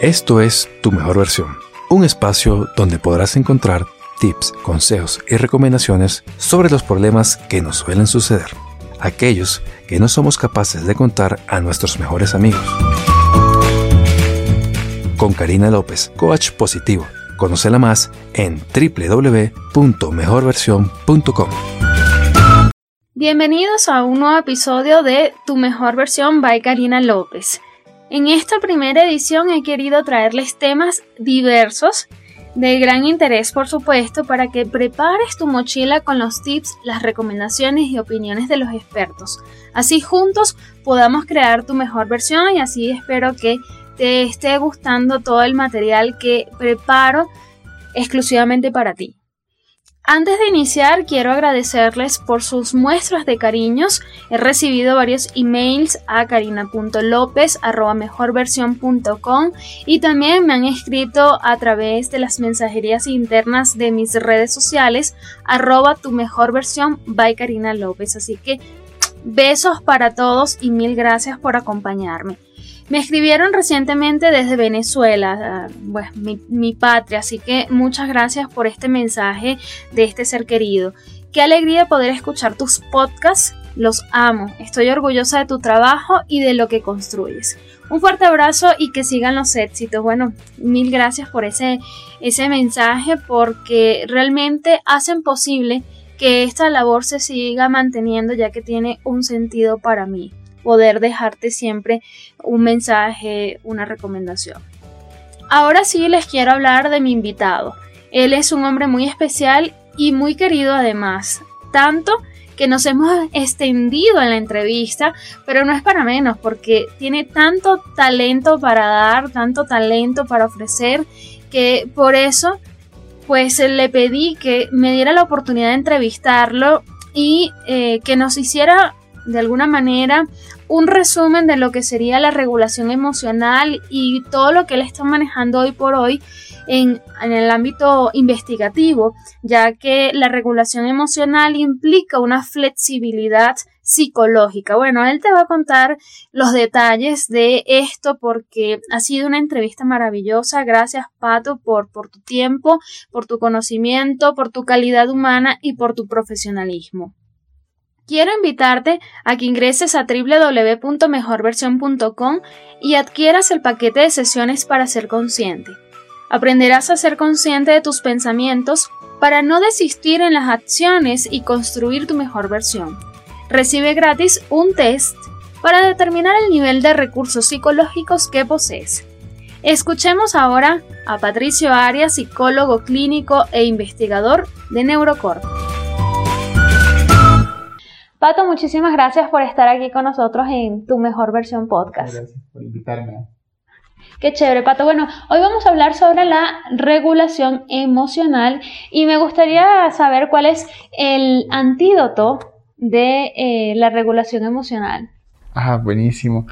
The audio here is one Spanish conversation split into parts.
Esto es Tu Mejor Versión, un espacio donde podrás encontrar tips, consejos y recomendaciones sobre los problemas que nos suelen suceder, aquellos que no somos capaces de contar a nuestros mejores amigos. Con Karina López, coach positivo. Conócela más en www.mejorversión.com. Bienvenidos a un nuevo episodio de Tu Mejor Versión by Karina López. En esta primera edición he querido traerles temas diversos, de gran interés por supuesto, para que prepares tu mochila con los tips, las recomendaciones y opiniones de los expertos. Así juntos podamos crear tu mejor versión y así espero que te esté gustando todo el material que preparo exclusivamente para ti. Antes de iniciar, quiero agradecerles por sus muestras de cariños. He recibido varios emails a carina.lopez.mejorversión.com y también me han escrito a través de las mensajerías internas de mis redes sociales arroba tu mejor versión by Karina López. Así que besos para todos y mil gracias por acompañarme. Me escribieron recientemente desde Venezuela, pues, mi, patria, así que muchas gracias por este mensaje de este ser querido. Qué alegría poder escuchar tus podcasts, los amo, estoy orgullosa de tu trabajo y de lo que construyes. Un fuerte abrazo y que sigan los éxitos. Bueno, mil gracias por ese, ese mensaje porque realmente hacen posible que esta labor se siga manteniendo ya que tiene un sentido para mí poder dejarte siempre un mensaje, una recomendación. Ahora sí les quiero hablar de mi invitado. Él es un hombre muy especial y muy querido además, tanto que nos hemos extendido en la entrevista, pero no es para menos porque tiene tanto talento para dar, tanto talento para ofrecer, que por eso pues le pedí que me diera la oportunidad de entrevistarlo y eh, que nos hiciera de alguna manera un resumen de lo que sería la regulación emocional y todo lo que él está manejando hoy por hoy en, el ámbito investigativo, ya que la regulación emocional implica una flexibilidad psicológica. Bueno, él te va a contar los detalles de esto porque ha sido una entrevista maravillosa. Gracias, Pato, por, por tu tiempo, por tu conocimiento, por tu calidad humana y por tu profesionalismo. Quiero invitarte a que ingreses a www.mejorversión.com y adquieras el paquete de sesiones para ser consciente. Aprenderás a ser consciente de tus pensamientos para no desistir en las acciones y construir tu mejor versión. Recibe gratis un test para determinar el nivel de recursos psicológicos que posees. Escuchemos ahora a Patricio Arias, psicólogo clínico e investigador de Neurocorp. Pato, muchísimas gracias por estar aquí con nosotros en Tu Mejor Versión Podcast. Gracias por invitarme. Qué chévere, Pato. Bueno, hoy vamos a hablar sobre la regulación emocional y me gustaría saber cuál es el antídoto de eh, la regulación emocional. Ah, buenísimo.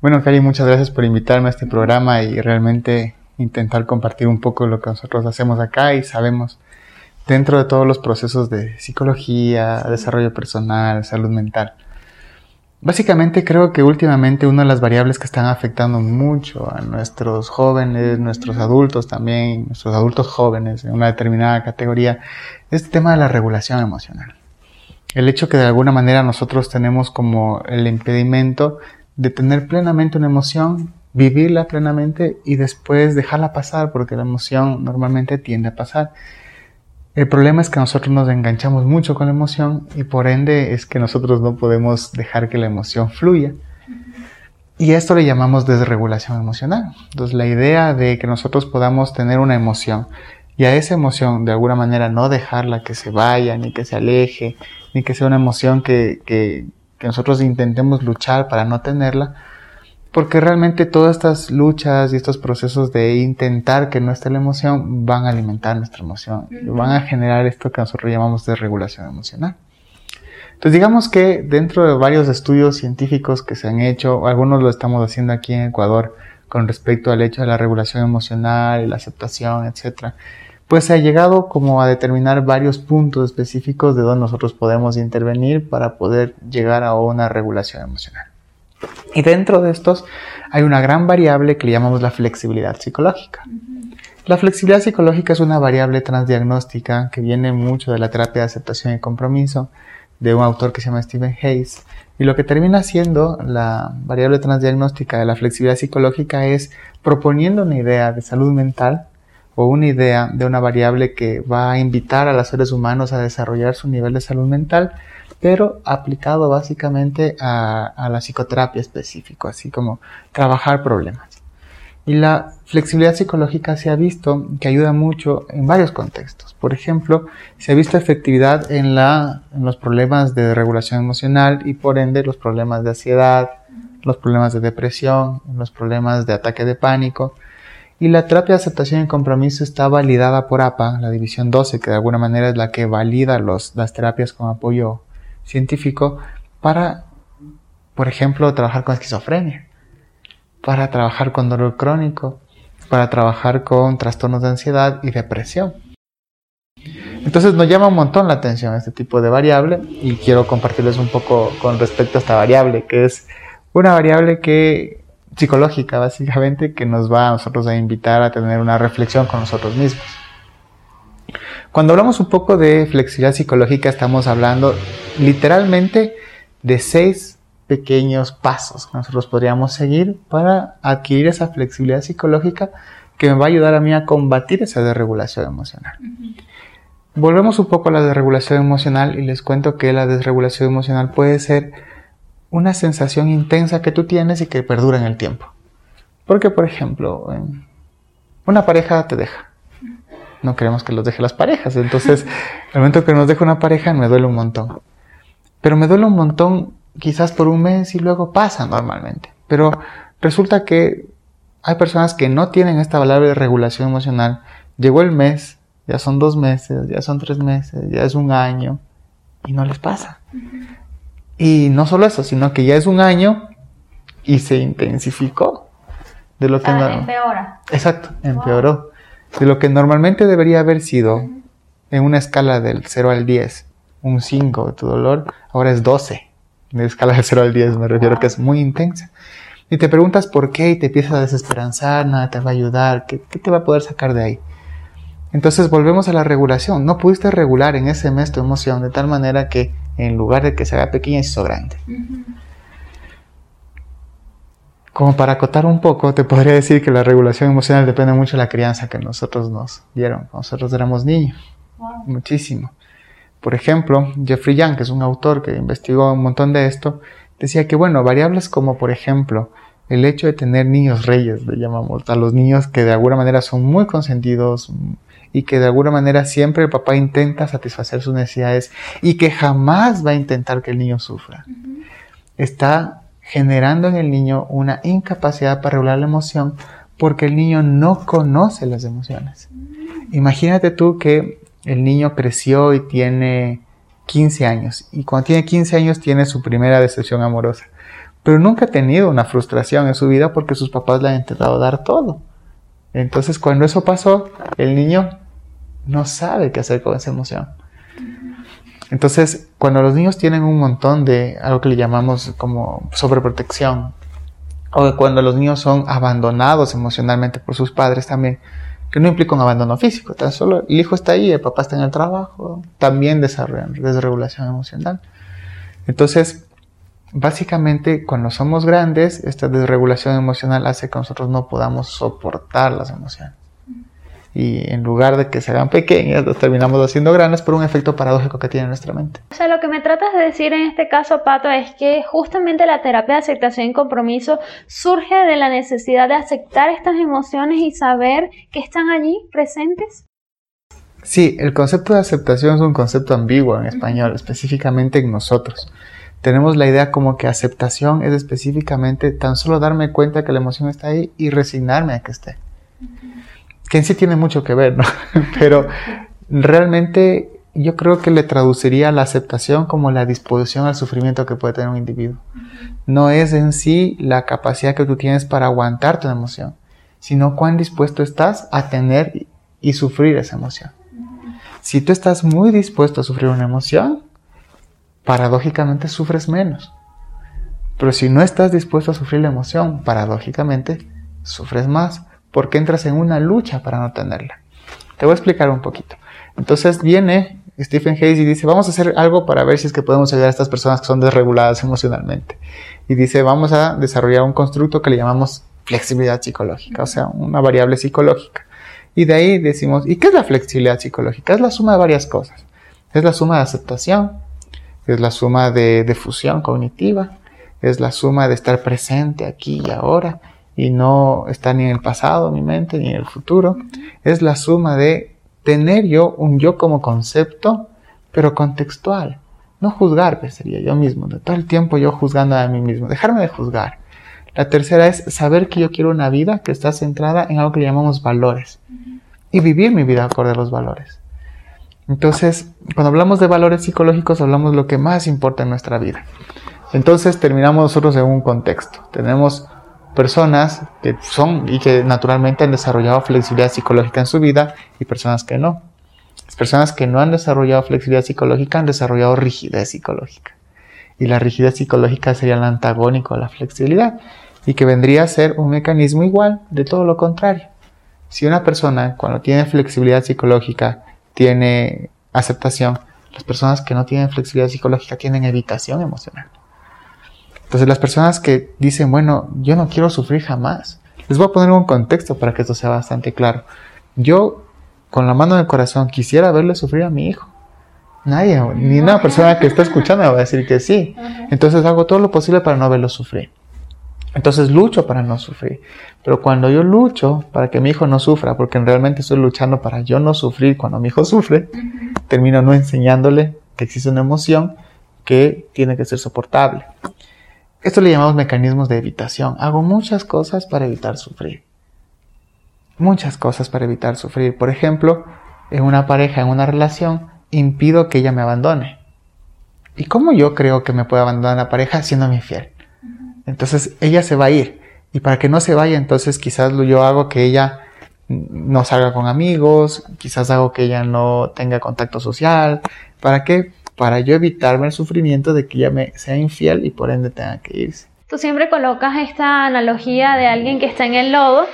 Bueno, Cari, muchas gracias por invitarme a este programa y realmente intentar compartir un poco lo que nosotros hacemos acá y sabemos dentro de todos los procesos de psicología, desarrollo personal, salud mental. Básicamente creo que últimamente una de las variables que están afectando mucho a nuestros jóvenes, nuestros adultos también, nuestros adultos jóvenes en una determinada categoría, es el tema de la regulación emocional. El hecho que de alguna manera nosotros tenemos como el impedimento de tener plenamente una emoción, vivirla plenamente y después dejarla pasar, porque la emoción normalmente tiende a pasar. El problema es que nosotros nos enganchamos mucho con la emoción y por ende es que nosotros no podemos dejar que la emoción fluya. Y esto le llamamos desregulación emocional. Entonces la idea de que nosotros podamos tener una emoción y a esa emoción de alguna manera no dejarla que se vaya, ni que se aleje, ni que sea una emoción que, que, que nosotros intentemos luchar para no tenerla, porque realmente todas estas luchas y estos procesos de intentar que no esté la emoción van a alimentar nuestra emoción, y van a generar esto que nosotros llamamos de regulación emocional. Entonces digamos que dentro de varios estudios científicos que se han hecho, algunos lo estamos haciendo aquí en Ecuador con respecto al hecho de la regulación emocional la aceptación, etc., pues se ha llegado como a determinar varios puntos específicos de donde nosotros podemos intervenir para poder llegar a una regulación emocional. Y dentro de estos hay una gran variable que le llamamos la flexibilidad psicológica. La flexibilidad psicológica es una variable transdiagnóstica que viene mucho de la terapia de aceptación y compromiso de un autor que se llama Stephen Hayes. Y lo que termina siendo la variable transdiagnóstica de la flexibilidad psicológica es proponiendo una idea de salud mental o una idea de una variable que va a invitar a los seres humanos a desarrollar su nivel de salud mental, pero aplicado básicamente a, la psicoterapia específico, así como trabajar problemas. Y la flexibilidad psicológica se ha visto que ayuda mucho en varios contextos. Por ejemplo, se ha visto efectividad en, la, en los problemas de regulación emocional y por ende los problemas de ansiedad, los problemas de depresión, los problemas de ataque de pánico, y la terapia de aceptación y compromiso está validada por APA, la división 12, que de alguna manera es la que valida los, las terapias con apoyo científico para, por ejemplo, trabajar con esquizofrenia, para trabajar con dolor crónico, para trabajar con trastornos de ansiedad y depresión. Entonces nos llama un montón la atención este tipo de variable y quiero compartirles un poco con respecto a esta variable, que es una variable que psicológica, básicamente, que nos va a nosotros a invitar a tener una reflexión con nosotros mismos. Cuando hablamos un poco de flexibilidad psicológica, estamos hablando literalmente de seis pequeños pasos que nosotros podríamos seguir para adquirir esa flexibilidad psicológica que me va a ayudar a mí a combatir esa desregulación emocional. Volvemos un poco a la desregulación emocional y les cuento que la desregulación emocional puede ser una sensación intensa que tú tienes y que perdura en el tiempo. Porque, por ejemplo, una pareja te deja. No queremos que los deje las parejas. Entonces, el momento que nos deja una pareja me duele un montón. Pero me duele un montón quizás por un mes y luego pasa normalmente. Pero resulta que hay personas que no tienen esta valor de regulación emocional. Llegó el mes, ya son dos meses, ya son tres meses, ya es un año y no les pasa. Y no solo eso, sino que ya es un año y se intensificó. De lo que empeora. Exacto, empeoró. De lo que normalmente debería haber sido en una escala del 0 al 10, un 5 de tu dolor, ahora es 12. En la escala del 0 al 10 me refiero que es muy intensa. Y te preguntas por qué y te empiezas a desesperanzar, nada te va a ayudar, ¿qué, qué te va a poder sacar de ahí? Entonces volvemos a la regulación. No pudiste regular en ese mes tu emoción de tal manera que en lugar de que se haga pequeña, se hizo grande. Como para acotar un poco, te podría decir que la regulación emocional depende mucho de la crianza que nosotros nos dieron. Nosotros éramos niños. Muchísimo. Por ejemplo, Jeffrey Young, que es un autor que investigó un montón de esto, decía que, bueno, variables como, por ejemplo, el hecho de tener niños reyes, le llamamos, a los niños que de alguna manera son muy consentidos, y que de alguna manera siempre el papá intenta satisfacer sus necesidades y que jamás va a intentar que el niño sufra. Está generando en el niño una incapacidad para regular la emoción porque el niño no conoce las emociones. Imagínate tú que el niño creció y tiene 15 años y cuando tiene 15 años tiene su primera decepción amorosa, pero nunca ha tenido una frustración en su vida porque sus papás le han intentado dar todo. Entonces cuando eso pasó, el niño no sabe qué hacer con esa emoción. Entonces, cuando los niños tienen un montón de algo que le llamamos como sobreprotección, o cuando los niños son abandonados emocionalmente por sus padres también, que no implica un abandono físico, tan solo el hijo está ahí, el papá está en el trabajo, también desarrollan desregulación emocional. Entonces, básicamente, cuando somos grandes, esta desregulación emocional hace que nosotros no podamos soportar las emociones y en lugar de que se hagan pequeñas, las terminamos haciendo grandes por un efecto paradójico que tiene nuestra mente. O sea, lo que me tratas de decir en este caso, Pato, es que justamente la terapia de aceptación y compromiso surge de la necesidad de aceptar estas emociones y saber que están allí presentes. Sí, el concepto de aceptación es un concepto ambiguo en español, específicamente en nosotros. Tenemos la idea como que aceptación es específicamente tan solo darme cuenta que la emoción está ahí y resignarme a que esté que en sí tiene mucho que ver, ¿no? Pero realmente yo creo que le traduciría la aceptación como la disposición al sufrimiento que puede tener un individuo. No es en sí la capacidad que tú tienes para aguantar tu emoción, sino cuán dispuesto estás a tener y sufrir esa emoción. Si tú estás muy dispuesto a sufrir una emoción, paradójicamente sufres menos. Pero si no estás dispuesto a sufrir la emoción, paradójicamente, sufres más porque entras en una lucha para no tenerla. Te voy a explicar un poquito. Entonces viene Stephen Hayes y dice, vamos a hacer algo para ver si es que podemos ayudar a estas personas que son desreguladas emocionalmente. Y dice, vamos a desarrollar un constructo que le llamamos flexibilidad psicológica, o sea, una variable psicológica. Y de ahí decimos, ¿y qué es la flexibilidad psicológica? Es la suma de varias cosas. Es la suma de aceptación, es la suma de, difusión cognitiva, es la suma de estar presente aquí y ahora y no estar ni en el pasado, mi mente, ni en el futuro. Es la suma de tener yo un yo como concepto, pero contextual. No juzgar, pues sería yo mismo, de todo el tiempo yo juzgando a mí mismo, dejarme de juzgar. La tercera es saber que yo quiero una vida que está centrada en algo que llamamos valores y vivir mi vida acorde a los valores. Entonces, cuando hablamos de valores psicológicos, hablamos de lo que más importa en nuestra vida. Entonces, terminamos nosotros en un contexto. Tenemos personas que son y que naturalmente han desarrollado flexibilidad psicológica en su vida y personas que no. Las personas que no han desarrollado flexibilidad psicológica han desarrollado rigidez psicológica. Y la rigidez psicológica sería el antagónico a la flexibilidad y que vendría a ser un mecanismo igual de todo lo contrario. Si una persona cuando tiene flexibilidad psicológica tiene aceptación, las personas que no tienen flexibilidad psicológica tienen evitación emocional. Entonces las personas que dicen, bueno, yo no quiero sufrir jamás, les voy a poner un contexto para que esto sea bastante claro. Yo, con la mano en el corazón, quisiera verle sufrir a mi hijo. Nadie, ni una persona que está escuchando me va a decir que sí. Entonces hago todo lo posible para no verlo sufrir. Entonces lucho para no sufrir. Pero cuando yo lucho para que mi hijo no sufra, porque realmente estoy luchando para yo no sufrir cuando mi hijo sufre, termino no enseñándole que existe una emoción que tiene que ser soportable. Esto le llamamos mecanismos de evitación. Hago muchas cosas para evitar sufrir. Muchas cosas para evitar sufrir. Por ejemplo, en una pareja, en una relación, impido que ella me abandone. ¿Y cómo yo creo que me puede abandonar la pareja siendo mi fiel? Entonces ella se va a ir. Y para que no se vaya, entonces quizás yo hago que ella no salga con amigos, quizás hago que ella no tenga contacto social. ¿Para qué? Para yo evitarme el sufrimiento de que ella me sea infiel y por ende tenga que irse. Tú siempre colocas esta analogía de alguien que está en el lodo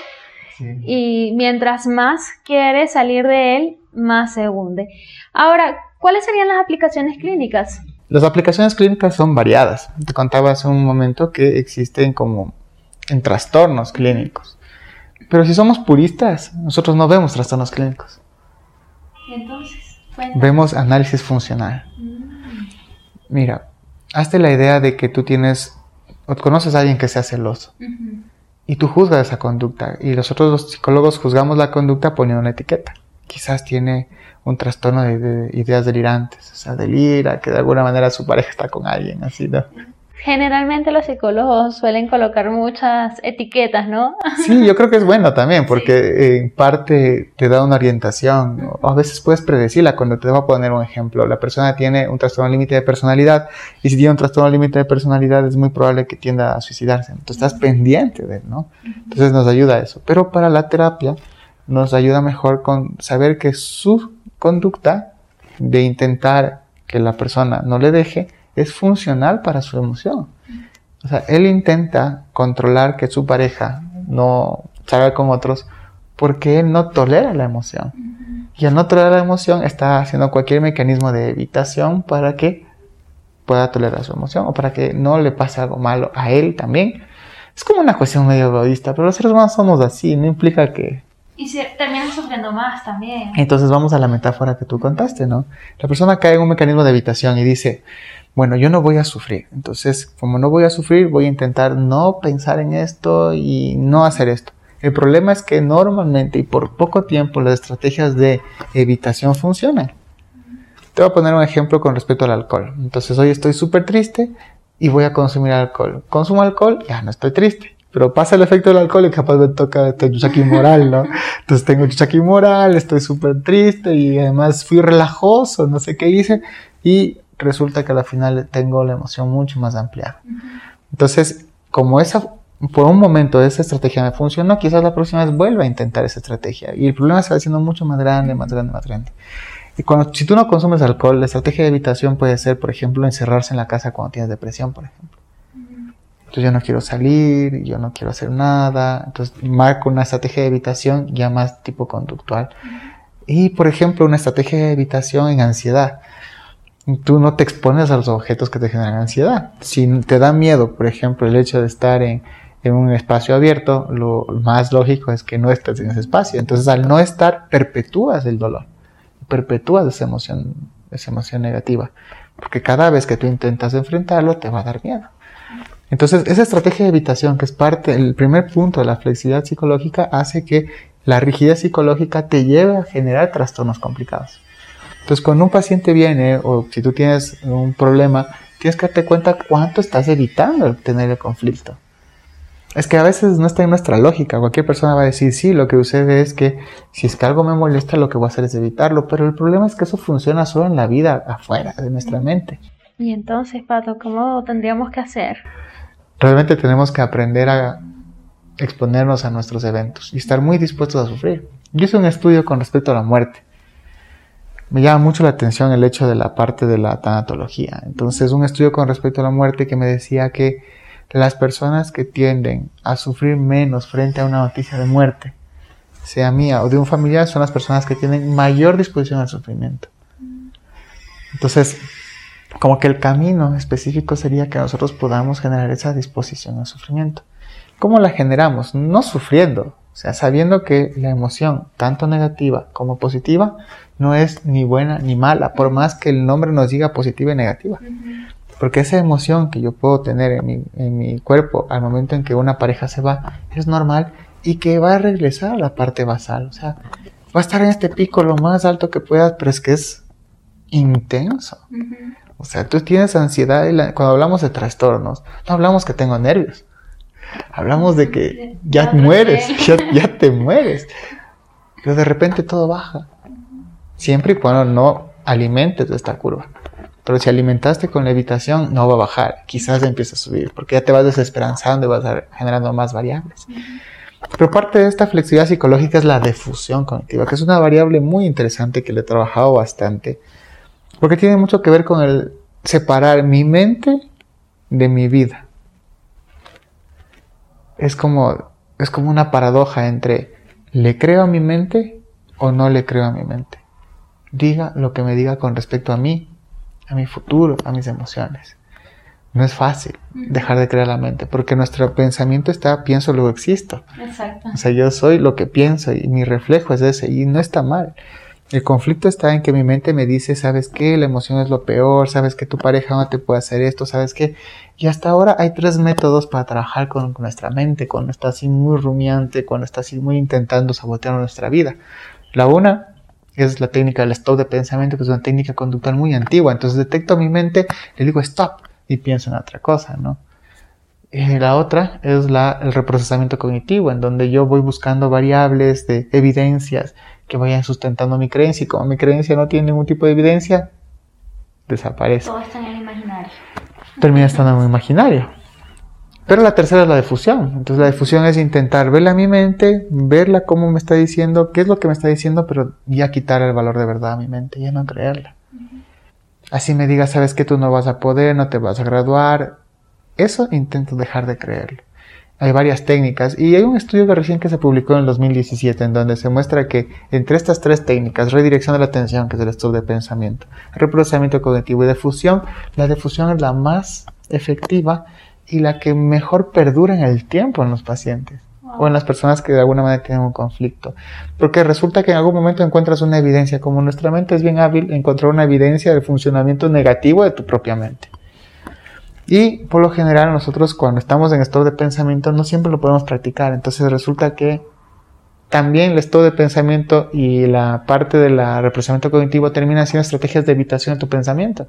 y mientras más quiere salir de él, más se hunde. Ahora, ¿cuáles serían las aplicaciones clínicas? Las aplicaciones clínicas son variadas. Te contaba hace un momento que existen como en trastornos clínicos. Pero si somos puristas, nosotros no vemos trastornos clínicos. Entonces, vemos análisis funcional. Mira, hazte la idea de que tú tienes, o conoces a alguien que sea celoso. Y tú juzgas esa conducta. Y nosotros los psicólogos juzgamos la conducta poniendo una etiqueta. Quizás tiene un trastorno de, ideas delirantes. O sea, delira, que de alguna manera su pareja está con alguien, así, ¿no? Generalmente los psicólogos suelen colocar muchas etiquetas, ¿no? Sí, yo creo que es bueno también, porque en parte te da una orientación. O a veces puedes predecirla cuando te voy a poner un ejemplo. La persona tiene un trastorno límite de personalidad y si tiene un trastorno límite de personalidad es muy probable que tienda a suicidarse. Entonces estás pendiente de él, ¿no? Entonces nos ayuda eso. Pero para la terapia nos ayuda mejor con saber que su conducta de intentar que la persona no le deje es funcional para su emoción. O sea, él intenta controlar que su pareja no salga con otros porque él no tolera la emoción. Y al no tolerar la emoción está haciendo cualquier mecanismo de evitación para que pueda tolerar su emoción o para que no le pase algo malo a él también. Es como una cuestión medio egoísta, pero los seres humanos somos así, no implica que... Y se terminan sufriendo más también. Entonces vamos a la metáfora que tú contaste, ¿no? La persona cae en un mecanismo de evitación y dice, bueno, yo no voy a sufrir. Entonces, como no voy a sufrir, voy a intentar no pensar en esto y no hacer esto. El problema es que normalmente y por poco tiempo las estrategias de evitación funcionan. Te voy a poner un ejemplo con respecto al alcohol. Entonces, hoy estoy súper triste y voy a consumir alcohol. Consumo alcohol, ya no estoy triste. Pero pasa el efecto del alcohol y capaz me toca este chuchaqui moral, ¿no? Entonces tengo chuchaqui moral, estoy súper triste y además fui relajoso, no sé qué hice. Y resulta que al final tengo la emoción mucho más ampliada. Entonces, como esa, por un momento esa estrategia me funcionó, quizás la próxima vez vuelva a intentar esa estrategia. Y el problema se va mucho más grande, más grande, más grande. Y cuando, si tú no consumes alcohol, la estrategia de evitación puede ser, por ejemplo, encerrarse en la casa cuando tienes depresión, por ejemplo. Entonces yo no quiero salir, yo no quiero hacer nada. Entonces marco una estrategia de evitación ya más tipo conductual. Y por ejemplo, una estrategia de evitación en ansiedad. Tú no te expones a los objetos que te generan ansiedad. Si te da miedo, por ejemplo, el hecho de estar en, un espacio abierto, lo más lógico es que no estés en ese espacio. Entonces al no estar, perpetúas el dolor. Perpetúas esa emoción, esa emoción negativa. Porque cada vez que tú intentas enfrentarlo, te va a dar miedo. Entonces, esa estrategia de evitación, que es parte, el primer punto de la flexibilidad psicológica, hace que la rigidez psicológica te lleve a generar trastornos complicados. Entonces, cuando un paciente viene o si tú tienes un problema, tienes que darte cuenta cuánto estás evitando tener el conflicto. Es que a veces no está en nuestra lógica. Cualquier persona va a decir, sí, lo que sucede es que si es que algo me molesta, lo que voy a hacer es evitarlo. Pero el problema es que eso funciona solo en la vida afuera de nuestra mente. Y entonces, Pato, ¿cómo tendríamos que hacer? Realmente tenemos que aprender a exponernos a nuestros eventos y estar muy dispuestos a sufrir. Yo hice un estudio con respecto a la muerte. Me llama mucho la atención el hecho de la parte de la tanatología. Entonces, un estudio con respecto a la muerte que me decía que las personas que tienden a sufrir menos frente a una noticia de muerte, sea mía o de un familiar, son las personas que tienen mayor disposición al sufrimiento. Entonces, como que el camino específico sería que nosotros podamos generar esa disposición al sufrimiento. ¿Cómo la generamos? No sufriendo, o sea, sabiendo que la emoción, tanto negativa como positiva, no es ni buena ni mala, por más que el nombre nos diga positiva y negativa. Porque esa emoción que yo puedo tener en mi, en mi cuerpo al momento en que una pareja se va es normal y que va a regresar a la parte basal. O sea, va a estar en este pico lo más alto que puedas, pero es que es intenso. O sea, tú tienes ansiedad y cuando hablamos de trastornos, no hablamos que tengo nervios. Hablamos de que ya mueres, ya, ya te mueres. Pero de repente todo baja. Siempre y cuando no alimentes esta curva. Pero si alimentaste con la evitación, no va a bajar. Quizás empieza a subir, porque ya te vas desesperanzando y vas generando más variables. Pero parte de esta flexibilidad psicológica es la difusión cognitiva, que es una variable muy interesante que le he trabajado bastante, porque tiene mucho que ver con el separar mi mente de mi vida. Es como, es como una paradoja entre le creo a mi mente o no le creo a mi mente. Diga lo que me diga con respecto a mí a mi futuro, a mis emociones. No es fácil dejar de creer la mente, porque nuestro pensamiento está, pienso, luego existo. Exacto. O sea, yo soy lo que pienso y mi reflejo es ese, y no está mal. El conflicto está en que mi mente me dice, ¿sabes qué? La emoción es lo peor, ¿sabes que tu pareja no te puede hacer esto? ¿Sabes qué? Y hasta ahora hay tres métodos para trabajar con, nuestra mente, cuando está así muy rumiante, cuando está así muy intentando sabotear nuestra vida. La una es la técnica del stop de pensamiento, que es una técnica conductual muy antigua. Entonces detecto mi mente, le digo stop y pienso en otra cosa, ¿no? Eh, la otra es la, el reprocesamiento cognitivo, en donde yo voy buscando variables de evidencias que vayan sustentando mi creencia y como mi creencia no tiene ningún tipo de evidencia, desaparece. Todo está en el imaginario. Termina estando en el imaginario. Pero la tercera es la difusión. Entonces la difusión es intentar verla a mi mente, verla cómo me está diciendo, qué es lo que me está diciendo, pero ya quitar el valor de verdad a mi mente, ya no creerla. Así me diga, sabes que tú no vas a poder, no te vas a graduar. Eso intento dejar de creerlo. Hay varias técnicas y hay un estudio que recién que se publicó en el 2017 en donde se muestra que entre estas tres técnicas, redirección de la atención, que es el estudio de pensamiento, reprocesamiento cognitivo y difusión, la difusión es la más efectiva y la que mejor perdura en el tiempo en los pacientes o en las personas que de alguna manera tienen un conflicto. Porque resulta que en algún momento encuentras una evidencia, como nuestra mente es bien hábil, encontrar una evidencia del funcionamiento negativo de tu propia mente. Y por lo general nosotros cuando estamos en estado de pensamiento no siempre lo podemos practicar. Entonces resulta que también el estado de pensamiento y la parte del representamiento cognitivo termina siendo estrategias de evitación de tu pensamiento.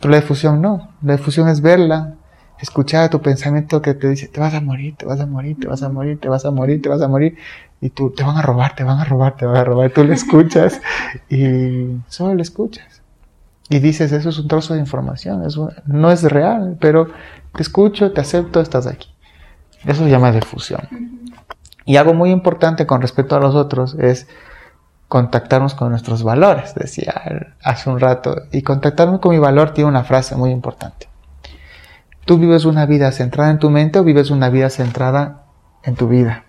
Pero la difusión no. La difusión es verla, escuchar tu pensamiento que te dice, te vas a morir, te vas a morir, te vas a morir, te vas a morir, te vas a morir, y tú, te van a robar, te van a robar, te van a robar, tú le escuchas y solo le escuchas. Y dices, eso es un trozo de información, eso no es real, pero te escucho, te acepto, estás aquí. Eso se llama difusión. Y algo muy importante con respecto a los otros es contactarnos con nuestros valores, decía hace un rato. Y contactarme con mi valor tiene una frase muy importante ¿Tú vives una vida centrada en tu mente o vives una vida centrada en tu vida?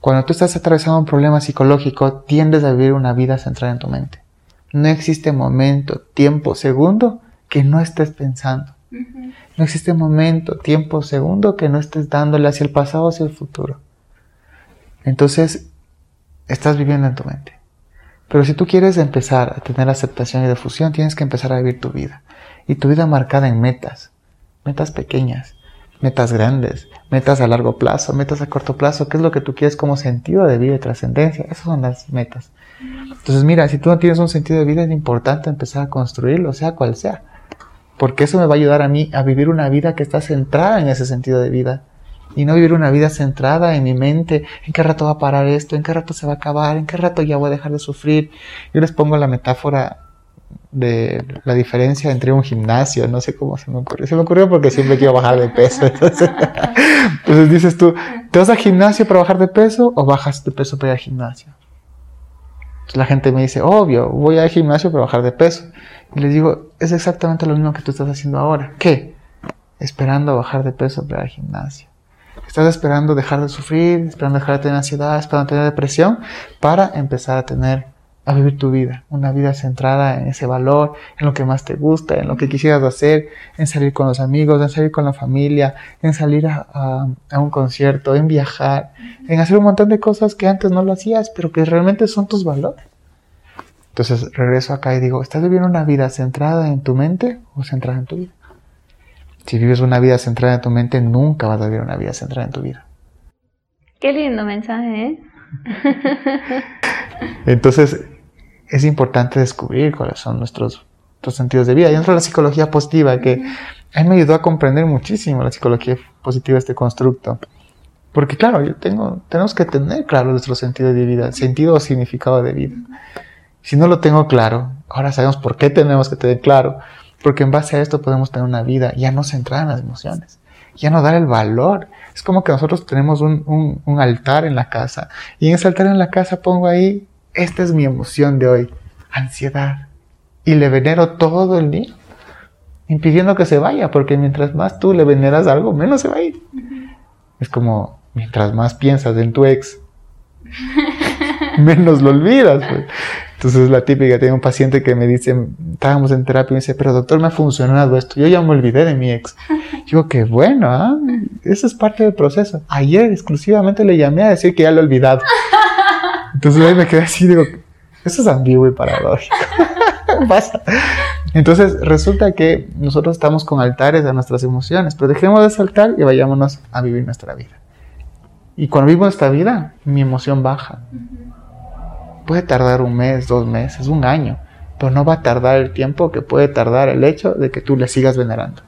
Cuando tú estás atravesando un problema psicológico, tiendes a vivir una vida centrada en tu mente. No existe momento, tiempo, segundo que no estés pensando. No existe momento, tiempo, segundo que no estés dándole hacia el pasado o hacia el futuro. Entonces, estás viviendo en tu mente. Pero si tú quieres empezar a tener aceptación y difusión, tienes que empezar a vivir tu vida. Y tu vida marcada en metas. Metas pequeñas, metas grandes, metas a largo plazo, metas a corto plazo. ¿Qué es lo que tú quieres como sentido de vida y trascendencia? Esas son las metas. Entonces, mira, si tú no tienes un sentido de vida, es importante empezar a construirlo, sea cual sea. Porque eso me va a ayudar a mí a vivir una vida que está centrada en ese sentido de vida y no vivir una vida centrada en mi mente, en qué rato va a parar esto, en qué rato se va a acabar, en qué rato ya voy a dejar de sufrir. Yo les pongo la metáfora de la diferencia entre un gimnasio, no sé cómo se me ocurrió, se me ocurrió porque siempre quiero bajar de peso. Entonces, entonces dices tú, ¿te vas al gimnasio para bajar de peso o bajas de peso para ir al gimnasio? La gente me dice, obvio, voy al gimnasio para bajar de peso. Y les digo, es exactamente lo mismo que tú estás haciendo ahora. ¿Qué? Esperando bajar de peso para al gimnasio. Estás esperando dejar de sufrir, esperando dejar de tener ansiedad, esperando tener depresión para empezar a tener, a vivir tu vida. Una vida centrada en ese valor, en lo que más te gusta, en lo que quisieras hacer, en salir con los amigos, en salir con la familia, en salir a, un concierto, en viajar, en hacer un montón de cosas que antes no lo hacías, pero que realmente son tus valores. Entonces regreso acá y digo, ¿estás viviendo una vida centrada en tu mente o centrada en tu vida? Si vives una vida centrada en tu mente, nunca vas a vivir una vida centrada en tu vida. Qué lindo mensaje, ¿eh? Entonces, es importante descubrir cuáles son nuestros, sentidos de vida. Y entra la psicología positiva, que a mí me ayudó a comprender muchísimo la psicología positiva, este constructo. Porque claro, yo tengo, tenemos que tener claro nuestro sentido de vida, sentido o significado de vida. Si no lo tengo claro, ahora sabemos por qué tenemos que tener claro porque en base a esto podemos tener una vida ya no centrada en las emociones, ya no dar el valor. Es como que nosotros tenemos un, altar en la casa y en ese altar en la casa pongo ahí, esta es mi emoción de hoy, ansiedad. Y le venero todo el día, impidiendo que se vaya, porque mientras más tú le veneras algo, menos se va a ir. Es como, mientras más piensas en tu ex, menos lo olvidas. Pues. Entonces la típica, tengo un paciente que me dice, estábamos en terapia y me dice, pero doctor, me ha funcionado esto, yo ya me olvidé de mi ex. Digo, qué bueno, ¿ah? eso es parte del proceso. Ayer exclusivamente le llamé a decir que ya lo he olvidado. Entonces ahí me quedé así, digo, eso es ambiguo y paradójico. Pasa. Entonces resulta que nosotros estamos con altares a nuestras emociones, pero dejemos de saltar y vayámonos a vivir nuestra vida. Y cuando vivo esta vida, mi emoción baja. Puede tardar un mes, dos meses, un año, pero no va a tardar el tiempo que puede tardar el hecho de que tú le sigas venerando.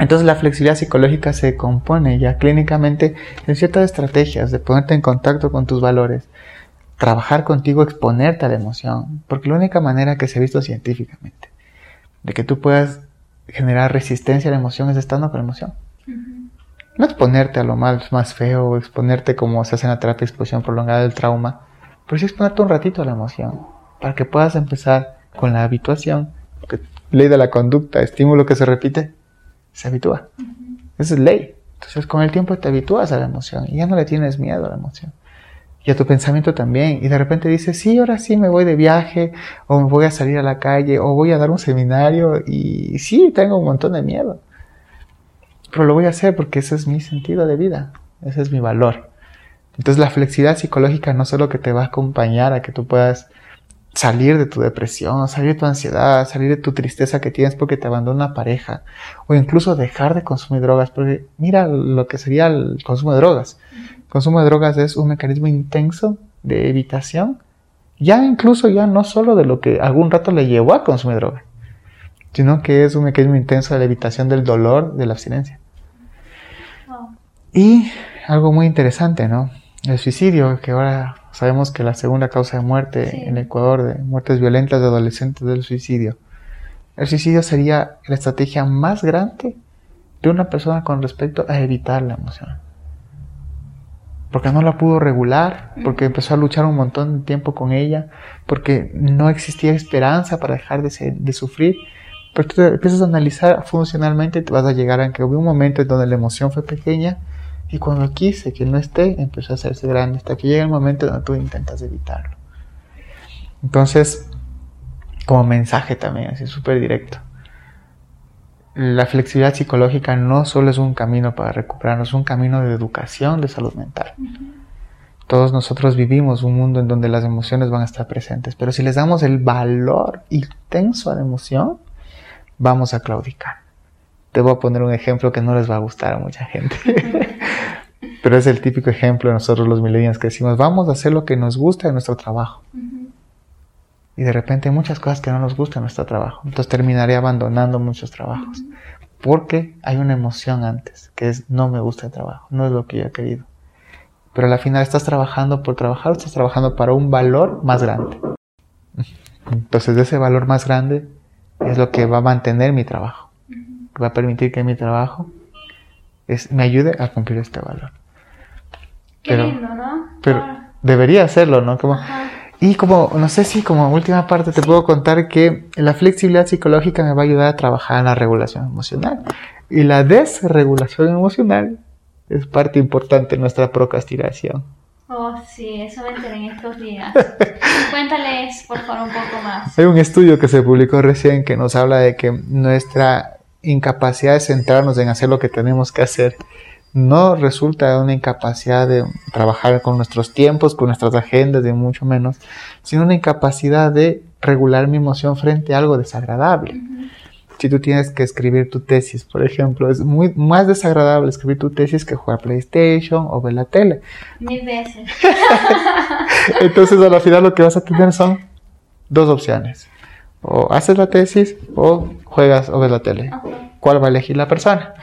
Entonces la flexibilidad psicológica se compone ya clínicamente en ciertas estrategias de ponerte en contacto con tus valores, trabajar contigo, exponerte a la emoción, porque la única manera que se ha visto científicamente de que tú puedas generar resistencia a la emoción es estando con la emoción. No exponerte a lo más, más feo, exponerte como se hace en la terapia de exposición prolongada del trauma, pero sí exponerte un ratito a la emoción, para que puedas empezar con la habituación, que ley de la conducta, estímulo que se repite, se habitúa. Esa es ley. Entonces con el tiempo te habitúas a la emoción y ya no le tienes miedo a la emoción. Y a tu pensamiento también. Y de repente dices, sí, ahora sí me voy de viaje, o me voy a salir a la calle, o voy a dar un seminario, y sí, tengo un montón de miedo. Pero lo voy a hacer porque ese es mi sentido de vida, ese es mi valor. Entonces la flexibilidad psicológica no solo que te va a acompañar a que tú puedas salir de tu depresión, salir de tu ansiedad, salir de tu tristeza que tienes porque te abandona una pareja, o incluso dejar de consumir drogas, porque mira lo que sería el consumo de drogas. El consumo de drogas es un mecanismo intenso de evitación, ya incluso ya no solo de lo que algún rato le llevó a consumir drogas, sino que es un mecanismo intenso de la evitación del dolor de la abstinencia. Y algo muy interesante, ¿no? El suicidio, que ahora sabemos que la segunda causa de muerte en Ecuador, de muertes violentas de adolescentes, del suicidio. El suicidio sería la estrategia más grande de una persona con respecto a evitar la emoción. Porque no la pudo regular, porque empezó a luchar un montón de tiempo con ella, porque no existía esperanza para dejar de, de sufrir. Pero tú empiezas a analizar funcionalmente y te vas a llegar a que hubo un momento en donde la emoción fue pequeña y cuando quise que no esté, empezó a hacerse grande hasta que llega el momento donde tú intentas evitarlo. Entonces, como mensaje también, así súper directo. La flexibilidad psicológica no solo es un camino para recuperarnos, es un camino de educación de salud mental. Todos nosotros vivimos un mundo en donde las emociones van a estar presentes, pero si les damos el valor intenso a la emoción, vamos a claudicar. Te voy a poner un ejemplo que no les va a gustar a mucha gente, pero es el típico ejemplo de nosotros los millennials que decimos, vamos a hacer lo que nos gusta en nuestro trabajo. Y de repente hay muchas cosas que no nos gustan en nuestro trabajo. Entonces terminaré abandonando muchos trabajos. Porque hay una emoción antes, que es no me gusta el trabajo, no es lo que yo he querido pero al final estás trabajando por trabajar, estás trabajando para un valor más grande. Entonces ese valor más grande es lo que va a mantener mi trabajo, va a permitir que mi trabajo es, me ayude a cumplir este valor. Qué lindo, ¿no? Pero debería hacerlo, ¿no? Como, y como, no sé si como última parte te puedo contar que la flexibilidad psicológica me va a ayudar a trabajar en la regulación emocional. Y la desregulación emocional es parte importante de nuestra procrastinación. Oh, sí, eso me enteré en estos días. Cuéntales, por favor, un poco más. Hay un estudio que se publicó recién que nos habla de que nuestra incapacidad de centrarnos en hacer lo que tenemos que hacer no resulta una incapacidad de trabajar con nuestros tiempos, con nuestras agendas, de mucho menos, sino una incapacidad de regular mi emoción frente a algo desagradable si tú tienes que escribir tu tesis, por ejemplo, es muy más desagradable escribir tu tesis que jugar PlayStation o ver la tele. Mil veces. Entonces, a la final lo que vas a tener son dos opciones. O haces la tesis o juegas o ves la tele. ¿Cuál va a elegir la persona?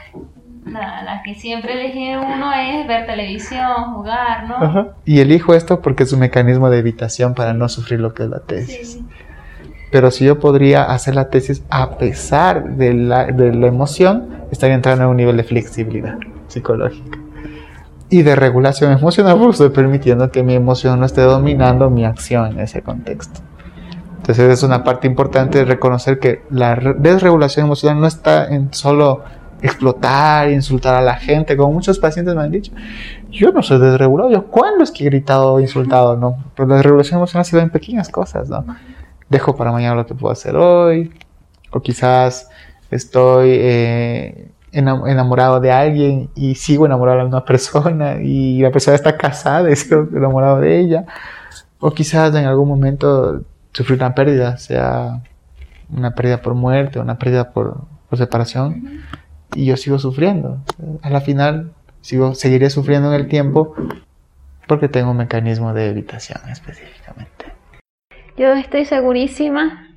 La, que siempre elige uno es ver televisión, jugar, ¿no? Y elijo esto porque es un mecanismo de evitación para no sufrir lo que es la tesis. Sí. Pero si yo podría hacer la tesis a pesar de la, de la emoción, estaría entrando a un nivel de flexibilidad psicológica y de regulación emocional, porque estoy permitiendo que mi emoción no esté dominando mi acción en ese contexto. Entonces es una parte importante de reconocer que la desregulación emocional no está en solo explotar, insultar a la gente, como muchos pacientes me han dicho. Yo no soy desregulado, yo cuándo es que he gritado o insultado, ¿no? Pero la desregulación emocional se ve en pequeñas cosas, ¿no? dejo para mañana lo que puedo hacer hoy, o quizás estoy eh, enamorado de alguien y sigo enamorado de una persona y la persona está casada y sigo enamorado de ella, o quizás en algún momento sufrí una pérdida, sea una pérdida por muerte, una pérdida por, separación, y yo sigo sufriendo. A la final sigo, seguiré sufriendo en el tiempo porque tengo un mecanismo de evitación específicamente. Yo estoy segurísima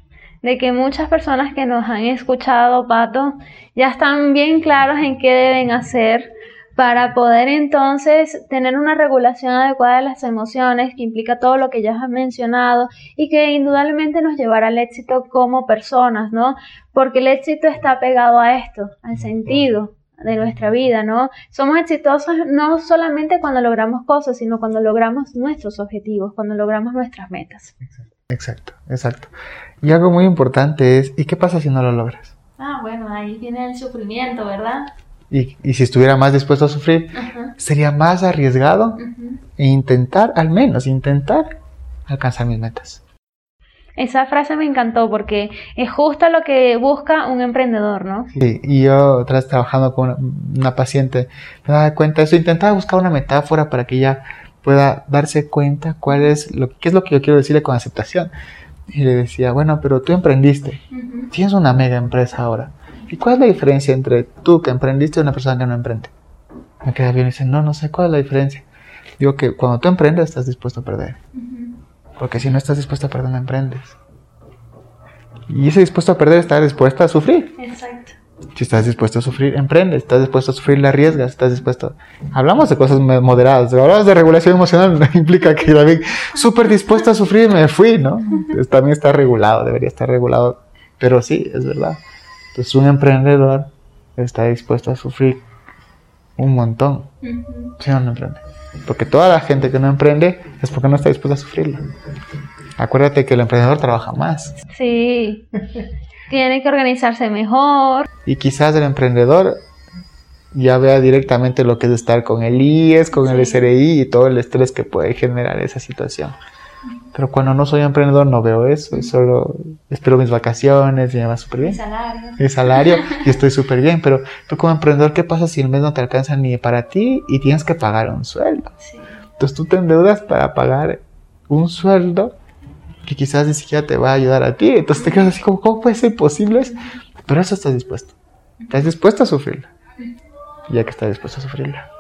de que muchas personas que nos han escuchado, Pato, ya están bien claros en qué deben hacer para poder entonces tener una regulación adecuada de las emociones que implica todo lo que ya has mencionado y que indudablemente nos llevará al éxito como personas, ¿no? Porque el éxito está pegado a esto, al sentido de nuestra vida, ¿no? Somos exitosos no solamente cuando logramos cosas, sino cuando logramos nuestros objetivos, cuando logramos nuestras metas. Exacto, exacto. Y algo muy importante es, ¿y qué pasa si no lo logras? Ah, bueno, ahí viene el sufrimiento, ¿verdad? Y, y si estuviera más dispuesto a sufrir, sería más arriesgado e intentar, al menos intentar, alcanzar mis metas. Esa frase me encantó porque es justo lo que busca un emprendedor, ¿no? Sí, y yo vez trabajando con una, una paciente me daba cuenta de eso, intentaba buscar una metáfora para que ella pueda darse cuenta cuál es lo, qué es lo que yo quiero decirle con aceptación. Y le decía, bueno, pero tú emprendiste, tienes una mega empresa ahora. ¿Y cuál es la diferencia entre tú que emprendiste y una persona que no emprende? Me queda bien y dice, no, no sé cuál es la diferencia. Digo que cuando tú emprendes estás dispuesto a perder. Porque si no estás dispuesto a perder, no emprendes. Y ese dispuesto a perder está dispuesto a sufrir. Exacto. Si estás dispuesto a sufrir, emprende. Estás dispuesto a sufrir, la arriesgas. Estás dispuesto. Hablamos de cosas moderadas. Hablamos de regulación emocional. Implica que David, súper dispuesto a sufrir, me fui, ¿no? también está regulado, debería estar regulado. Pero sí, es verdad. Entonces, un emprendedor está dispuesto a sufrir un montón. Si no, no emprende. Porque toda la gente que no emprende es porque no está dispuesta a sufrirlo. Acuérdate que el emprendedor trabaja más. Sí. tiene que organizarse mejor. Y quizás el emprendedor ya vea directamente lo que es estar con el IES, con el SRI y todo el estrés que puede generar esa situación. Pero cuando no soy emprendedor no veo eso, y solo espero mis vacaciones y me va súper bien. Mi salario. Mi salario y estoy súper bien, pero tú como emprendedor, ¿qué pasa si el mes no te alcanza ni para ti y tienes que pagar un sueldo? Sí. Entonces tú te endeudas para pagar un sueldo que quizás ni siquiera te va a ayudar a ti. Entonces te quedas así como, ¿cómo puede ser posible eso? Pero eso estás dispuesto. Estás dispuesto a sufrirla. Ya que estás dispuesto a sufrirla.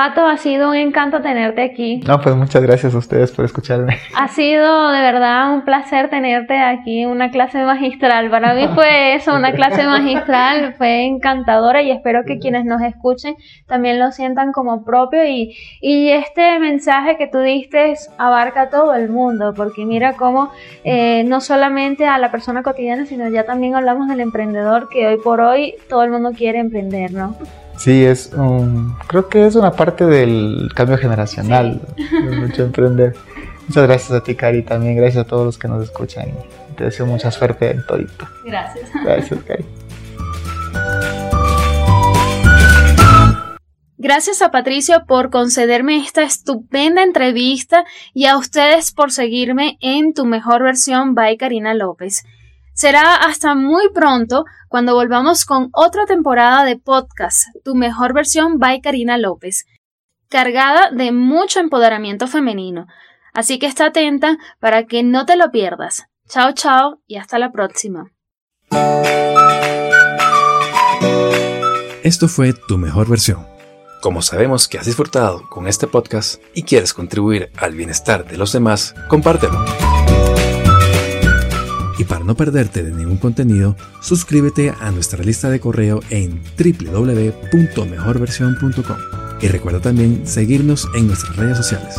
Pato, ha sido un encanto tenerte aquí. No, pues muchas gracias a ustedes por escucharme. Ha sido de verdad un placer tenerte aquí, una clase magistral. Para mí fue eso, una clase magistral, fue encantadora y espero que quienes nos escuchen también lo sientan como propio y, y este mensaje que tú diste abarca a todo el mundo, porque mira cómo eh, no solamente a la persona cotidiana, sino ya también hablamos del emprendedor que hoy por hoy todo el mundo quiere emprender, ¿no? Sí, es un, creo que es una parte del cambio generacional, de mucho emprender. Muchas gracias a ti, Cari, también gracias a todos los que nos escuchan. Te deseo mucha suerte en todito. Gracias. Gracias, Cari. Gracias a Patricio por concederme esta estupenda entrevista y a ustedes por seguirme en tu mejor versión by Karina López. Será hasta muy pronto cuando volvamos con otra temporada de podcast, Tu mejor versión by Karina López, cargada de mucho empoderamiento femenino. Así que está atenta para que no te lo pierdas. Chao, chao y hasta la próxima. Esto fue Tu mejor versión. Como sabemos que has disfrutado con este podcast y quieres contribuir al bienestar de los demás, compártelo. Y para no perderte de ningún contenido, suscríbete a nuestra lista de correo en www.mejorversión.com. Y recuerda también seguirnos en nuestras redes sociales.